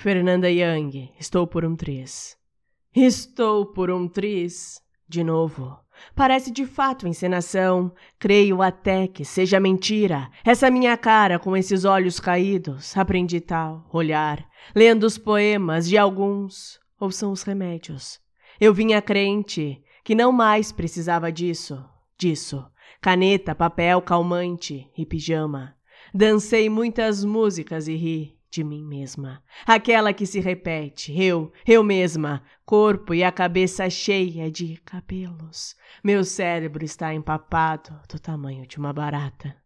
Fernanda Young, estou por um triz. Estou por um triz. De novo. Parece de fato encenação. Creio até que seja mentira. Essa minha cara com esses olhos caídos. Aprendi tal olhar, lendo os poemas de alguns. Ou são os remédios? Eu vinha crente que não mais precisava disso, disso. Caneta, papel, calmante e pijama. Dancei muitas músicas e ri de mim mesma. Aquela que se repete, eu, eu mesma, corpo e a cabeça cheia de cabelos. Meu cérebro está empapado do tamanho de uma barata.